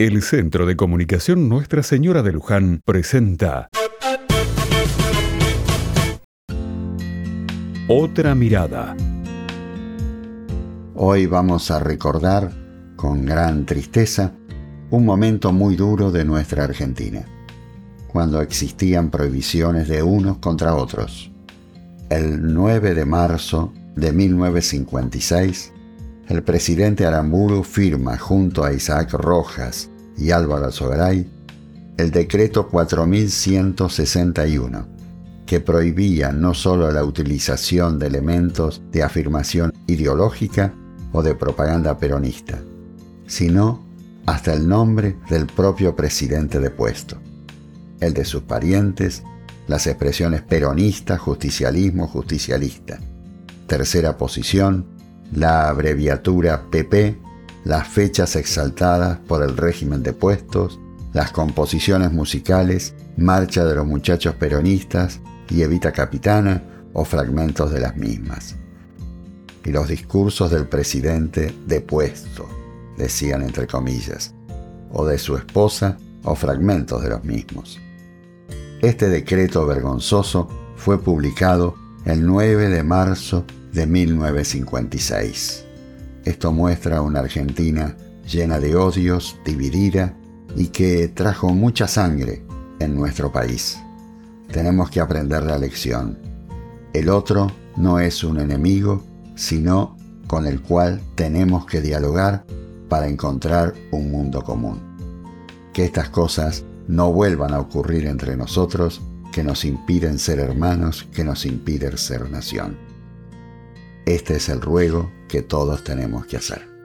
El Centro de Comunicación Nuestra Señora de Luján presenta Otra mirada. Hoy vamos a recordar, con gran tristeza, un momento muy duro de nuestra Argentina, cuando existían prohibiciones de unos contra otros. El 9 de marzo de 1956, el presidente Aramburu firma junto a Isaac Rojas y Álvaro Sogaray el decreto 4161, que prohibía no solo la utilización de elementos de afirmación ideológica o de propaganda peronista, sino hasta el nombre del propio presidente depuesto, el de sus parientes, las expresiones peronista, justicialismo, justicialista. Tercera posición, la abreviatura PP, las fechas exaltadas por el régimen de puestos, las composiciones musicales, Marcha de los Muchachos Peronistas y Evita Capitana o fragmentos de las mismas. Y los discursos del presidente depuesto, decían entre comillas, o de su esposa o fragmentos de los mismos. Este decreto vergonzoso fue publicado el 9 de marzo de 1956. Esto muestra una Argentina llena de odios, dividida y que trajo mucha sangre en nuestro país. Tenemos que aprender la lección. El otro no es un enemigo, sino con el cual tenemos que dialogar para encontrar un mundo común. Que estas cosas no vuelvan a ocurrir entre nosotros que nos impiden ser hermanos, que nos impiden ser nación. Este es el ruego que todos tenemos que hacer.